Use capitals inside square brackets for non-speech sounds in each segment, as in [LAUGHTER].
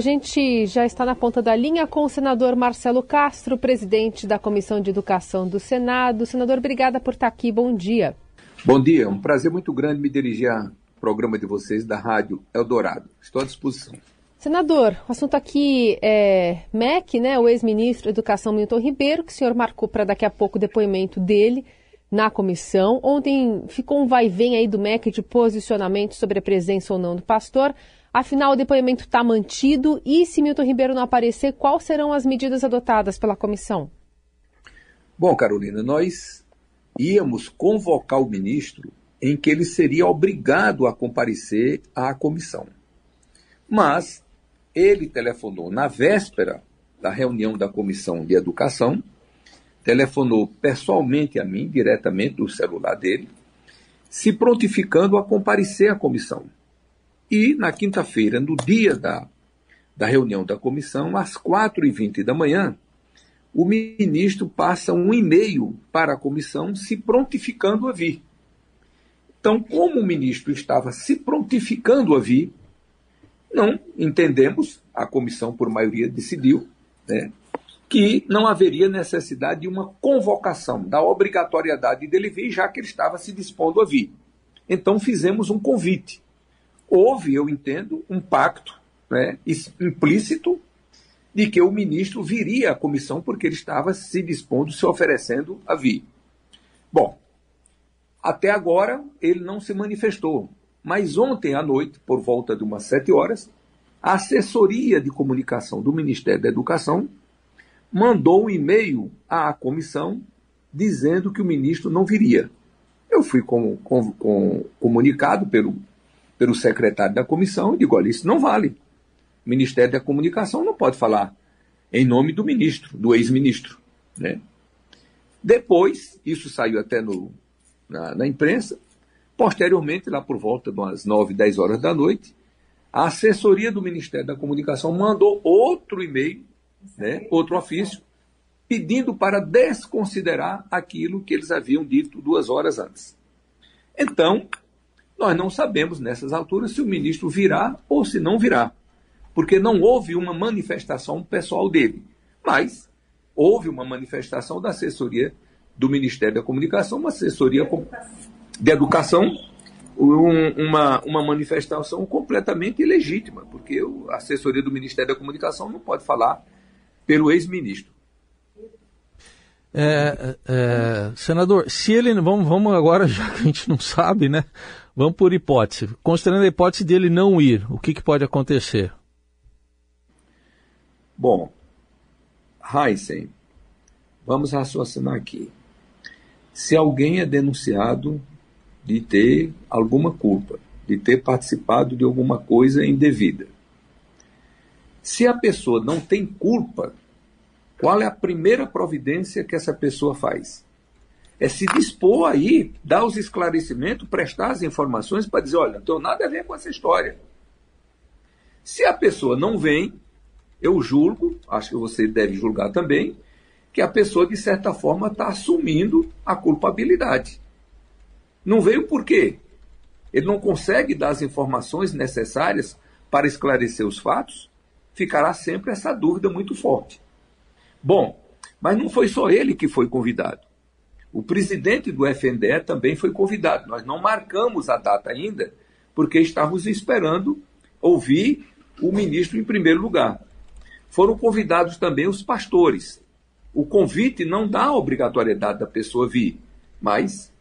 A gente já está na ponta da linha com o senador Marcelo Castro, presidente da Comissão de Educação do Senado. Senador, obrigada por estar aqui. Bom dia. Bom dia. É um prazer muito grande me dirigir ao programa de vocês da Rádio Eldorado. Estou à disposição. Senador, o assunto aqui é MEC, né, o ex-ministro da Educação Milton Ribeiro, que o senhor marcou para daqui a pouco o depoimento dele na comissão. Ontem ficou um vai-vem aí do MEC de posicionamento sobre a presença ou não do pastor. Afinal, o depoimento está mantido e, se Milton Ribeiro não aparecer, quais serão as medidas adotadas pela comissão? Bom, Carolina, nós íamos convocar o ministro em que ele seria obrigado a comparecer à comissão. Mas ele telefonou na véspera da reunião da comissão de educação, telefonou pessoalmente a mim, diretamente do celular dele, se prontificando a comparecer à comissão. E na quinta-feira, no dia da, da reunião da comissão, às 4h20 da manhã, o ministro passa um e-mail para a comissão se prontificando a vir. Então, como o ministro estava se prontificando a vir, não entendemos, a comissão por maioria decidiu, né, que não haveria necessidade de uma convocação, da obrigatoriedade dele vir, já que ele estava se dispondo a vir. Então fizemos um convite houve, eu entendo, um pacto né, implícito de que o ministro viria à comissão porque ele estava se dispondo, se oferecendo a vir. Bom, até agora ele não se manifestou, mas ontem à noite, por volta de umas sete horas, a assessoria de comunicação do Ministério da Educação mandou um e-mail à comissão dizendo que o ministro não viria. Eu fui com, com, com, comunicado pelo pelo secretário da comissão e digo: olha, isso não vale. O Ministério da Comunicação não pode falar em nome do ministro, do ex-ministro. Né? Depois, isso saiu até no, na, na, imprensa. Posteriormente, lá por volta de umas 9, 10 horas da noite, a assessoria do Ministério da Comunicação mandou outro e-mail, né, outro ofício, pedindo para desconsiderar aquilo que eles haviam dito duas horas antes. Então, nós não sabemos nessas alturas se o ministro virá ou se não virá, porque não houve uma manifestação pessoal dele, mas houve uma manifestação da assessoria do Ministério da Comunicação, uma assessoria de educação, um, uma, uma manifestação completamente ilegítima, porque a assessoria do Ministério da Comunicação não pode falar pelo ex-ministro. É, é, senador, se ele. Vamos, vamos agora, [LAUGHS] já que a gente não sabe, né? Vamos por hipótese. Considerando a hipótese dele não ir, o que, que pode acontecer? Bom, Heisen, vamos raciocinar aqui. Se alguém é denunciado de ter alguma culpa, de ter participado de alguma coisa indevida, se a pessoa não tem culpa, qual é a primeira providência que essa pessoa faz? É se dispor aí, dar os esclarecimentos, prestar as informações para dizer, olha, não tenho nada a ver com essa história. Se a pessoa não vem, eu julgo, acho que você deve julgar também, que a pessoa, de certa forma, está assumindo a culpabilidade. Não veio por quê? Ele não consegue dar as informações necessárias para esclarecer os fatos? Ficará sempre essa dúvida muito forte. Bom, mas não foi só ele que foi convidado. O presidente do FNDE também foi convidado. Nós não marcamos a data ainda, porque estávamos esperando ouvir o ministro em primeiro lugar. Foram convidados também os pastores. O convite não dá a obrigatoriedade da pessoa vir, mas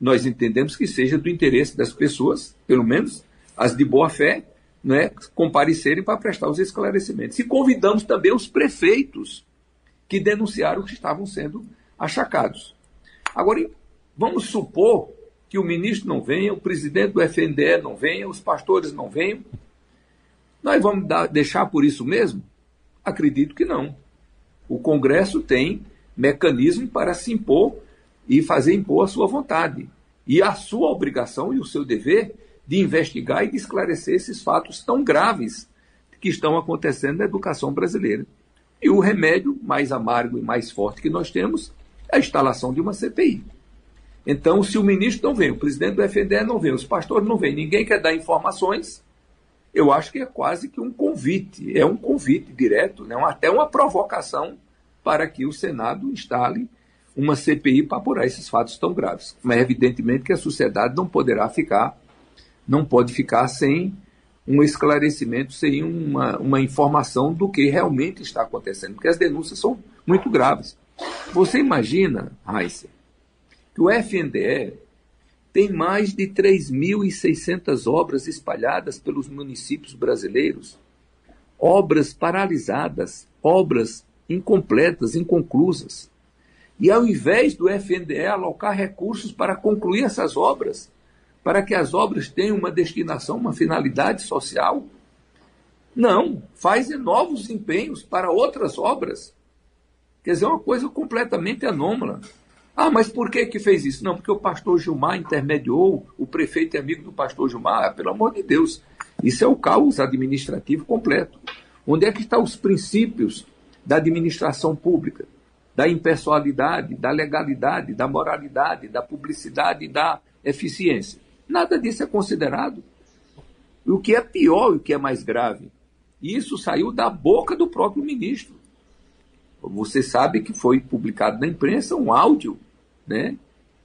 nós entendemos que seja do interesse das pessoas, pelo menos as de boa fé, né, comparecerem para prestar os esclarecimentos. E convidamos também os prefeitos que denunciaram que estavam sendo achacados. Agora, vamos supor que o ministro não venha, o presidente do FNDE não venha, os pastores não venham. Nós vamos dar, deixar por isso mesmo? Acredito que não. O Congresso tem mecanismo para se impor e fazer impor a sua vontade. E a sua obrigação e o seu dever de investigar e de esclarecer esses fatos tão graves que estão acontecendo na educação brasileira. E o remédio mais amargo e mais forte que nós temos a instalação de uma CPI. Então, se o ministro não vem, o presidente do FNDE não vem, os pastores não vêm, ninguém quer dar informações, eu acho que é quase que um convite, é um convite direto, né? até uma provocação para que o Senado instale uma CPI para apurar esses fatos tão graves. Mas evidentemente que a sociedade não poderá ficar, não pode ficar sem um esclarecimento, sem uma, uma informação do que realmente está acontecendo, porque as denúncias são muito graves. Você imagina, Heisen, que o FNDE tem mais de 3.600 obras espalhadas pelos municípios brasileiros, obras paralisadas, obras incompletas, inconclusas. E ao invés do FNDE alocar recursos para concluir essas obras, para que as obras tenham uma destinação, uma finalidade social, não, faz novos empenhos para outras obras. Quer dizer, é uma coisa completamente anômala. Ah, mas por que que fez isso? Não, porque o pastor Gilmar intermediou, o prefeito é amigo do pastor Gilmar, ah, pelo amor de Deus. Isso é o caos administrativo completo. Onde é que estão os princípios da administração pública? Da impessoalidade, da legalidade, da moralidade, da publicidade da eficiência. Nada disso é considerado. O que é pior e o que é mais grave, isso saiu da boca do próprio ministro. Você sabe que foi publicado na imprensa um áudio, né?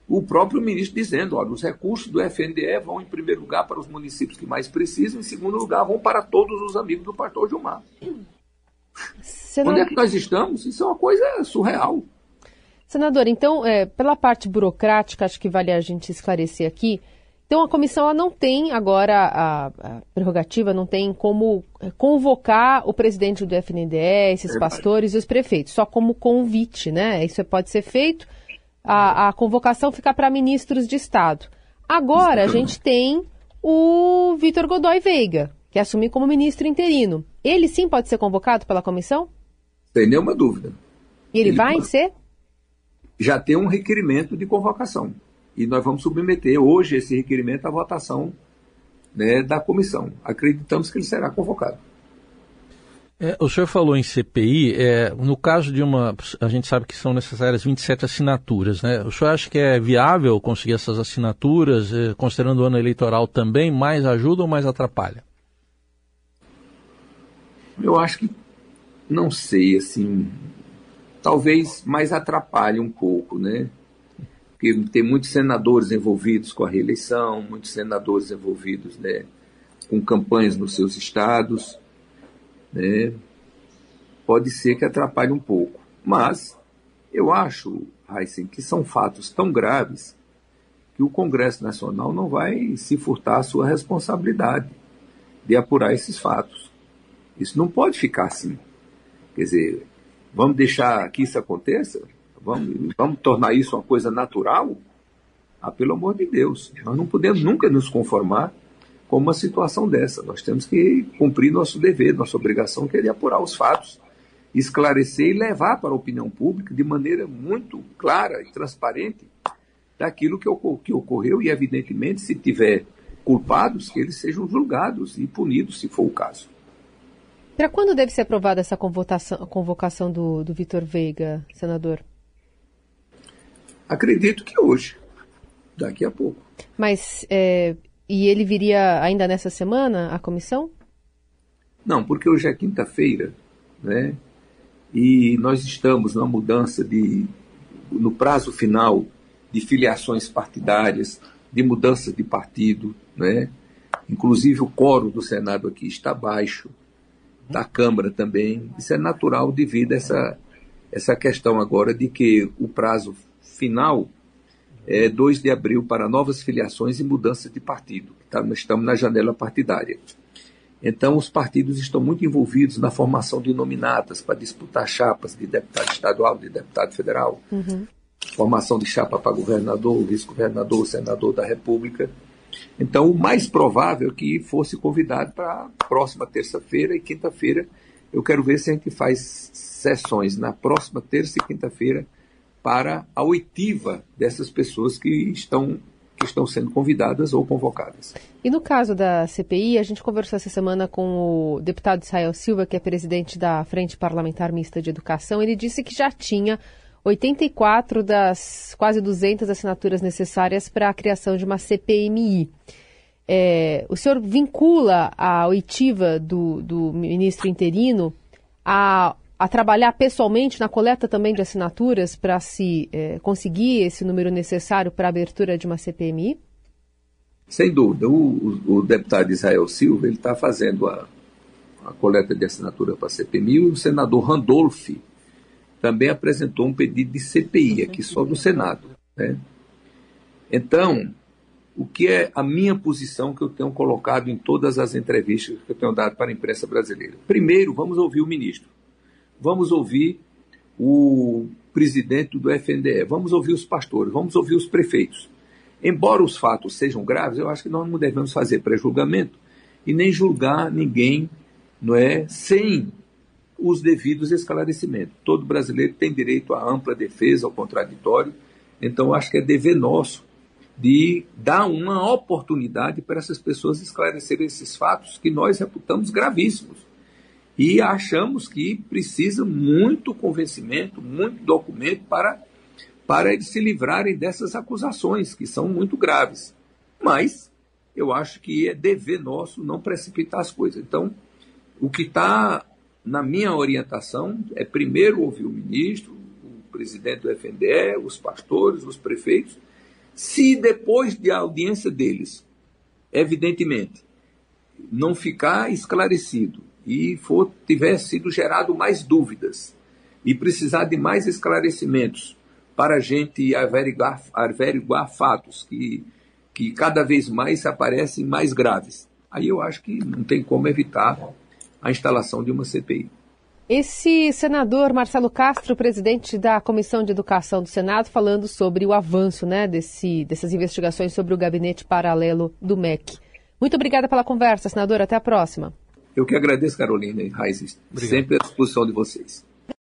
O próprio ministro dizendo, olha, os recursos do FNDE vão em primeiro lugar para os municípios que mais precisam, em segundo lugar vão para todos os amigos do pastor Gilmar. Senador... Onde é que nós estamos? Isso é uma coisa surreal. Senador, então, é, pela parte burocrática, acho que vale a gente esclarecer aqui. Então, a comissão ela não tem agora a, a, prerrogativa, não tem como é, convocar o presidente do FNDE, esses é pastores e os prefeitos, só como convite, né? Isso pode ser feito, a, a convocação fica para ministros de Estado. Agora, a gente tem o Vitor Godoy Veiga, que assumiu como ministro interino. Ele sim pode ser convocado pela comissão? Sem nenhuma dúvida. E ele, ele vai pode... ser? Já tem um requerimento de convocação e nós vamos submeter hoje esse requerimento à votação né, da comissão. Acreditamos que ele será convocado. É, o senhor falou em CPI, é, no caso de uma. A gente sabe que são necessárias 27 assinaturas, né? O senhor acha que é viável conseguir essas assinaturas, é, considerando o ano eleitoral também, mais ajuda ou mais atrapalha? Eu acho que. Não sei, assim. Talvez mais atrapalhe um pouco, né? Porque tem muitos senadores envolvidos com a reeleição, muitos senadores envolvidos né, com campanhas nos seus estados. Né, pode ser que atrapalhe um pouco. Mas eu acho, Heisen, que são fatos tão graves que o Congresso Nacional não vai se furtar a sua responsabilidade de apurar esses fatos. Isso não pode ficar assim. Quer dizer, vamos deixar que isso aconteça? Vamos, vamos tornar isso uma coisa natural? Ah, pelo amor de Deus, nós não podemos nunca nos conformar com uma situação dessa. Nós temos que cumprir nosso dever, nossa obrigação, que é apurar os fatos, esclarecer e levar para a opinião pública de maneira muito clara e transparente daquilo que, que ocorreu e, evidentemente, se tiver culpados, que eles sejam julgados e punidos, se for o caso. Para quando deve ser aprovada essa convocação, convocação do, do Vitor Veiga, senador? Acredito que hoje, daqui a pouco. Mas, é, e ele viria ainda nessa semana, a comissão? Não, porque hoje é quinta-feira, né? E nós estamos na mudança de, no prazo final de filiações partidárias, de mudança de partido, né? Inclusive o coro do Senado aqui está baixo, da Câmara também. Isso é natural devido a essa, essa questão agora de que o prazo final é 2 de abril para novas filiações e mudança de partido. Tá? Nós estamos na janela partidária. Então, os partidos estão muito envolvidos na formação de nominatas para disputar chapas de deputado estadual, de deputado federal, uhum. formação de chapa para governador, vice-governador, senador da República. Então, o mais provável é que fosse convidado para a próxima terça-feira e quinta-feira. Eu quero ver se a gente faz sessões na próxima terça e quinta-feira para a oitiva dessas pessoas que estão, que estão sendo convidadas ou convocadas. E no caso da CPI, a gente conversou essa semana com o deputado Israel Silva, que é presidente da Frente Parlamentar Mista de Educação. Ele disse que já tinha 84 das quase 200 assinaturas necessárias para a criação de uma CPMI. É, o senhor vincula a oitiva do, do ministro interino a, a, trabalhar pessoalmente na coleta também de assinaturas para se é, conseguir esse número necessário para a abertura de uma CPMI? Sem dúvida. O, o, o deputado Israel Silva ele está fazendo a, a coleta de assinatura para a CPMI e o senador Randolph também apresentou um pedido de CPI aqui só do Senado. Né? Então, o que é a minha posição que eu tenho colocado em todas as entrevistas que eu tenho dado para a imprensa brasileira? Primeiro, vamos ouvir o ministro. Vamos ouvir o presidente do FNDE. Vamos ouvir os pastores. Vamos ouvir os prefeitos. Embora os fatos sejam graves, eu acho que nós não devemos fazer pré-julgamento e nem julgar ninguém não é, sem os devidos esclarecimentos. Todo brasileiro tem direito à ampla defesa, ao contraditório, então acho que é dever nosso de dar uma oportunidade para essas pessoas esclarecerem esses fatos que nós reputamos gravíssimos. E achamos que precisa muito convencimento, muito documento para, para eles se livrarem dessas acusações, que são muito graves. Mas eu acho que é dever nosso não precipitar as coisas. Então, o que está na minha orientação é primeiro ouvir o ministro, o presidente do FNDE, os pastores, os prefeitos. Se depois de audiência deles, evidentemente, não ficar esclarecido e for, tiver sido gerado mais dúvidas e precisar de mais esclarecimentos para a gente averiguar, averiguar fatos que, que cada vez mais aparecem mais graves. Aí eu acho que não tem como evitar a instalação de uma CPI. Esse senador Marcelo Castro, presidente da Comissão de Educação do Senado, falando sobre o avanço né, desse, dessas investigações sobre o gabinete paralelo do MEC. Muito obrigada pela conversa, senador. Até a próxima. Eu que agradeço, Carolina e Raiz. Sempre à disposição de vocês.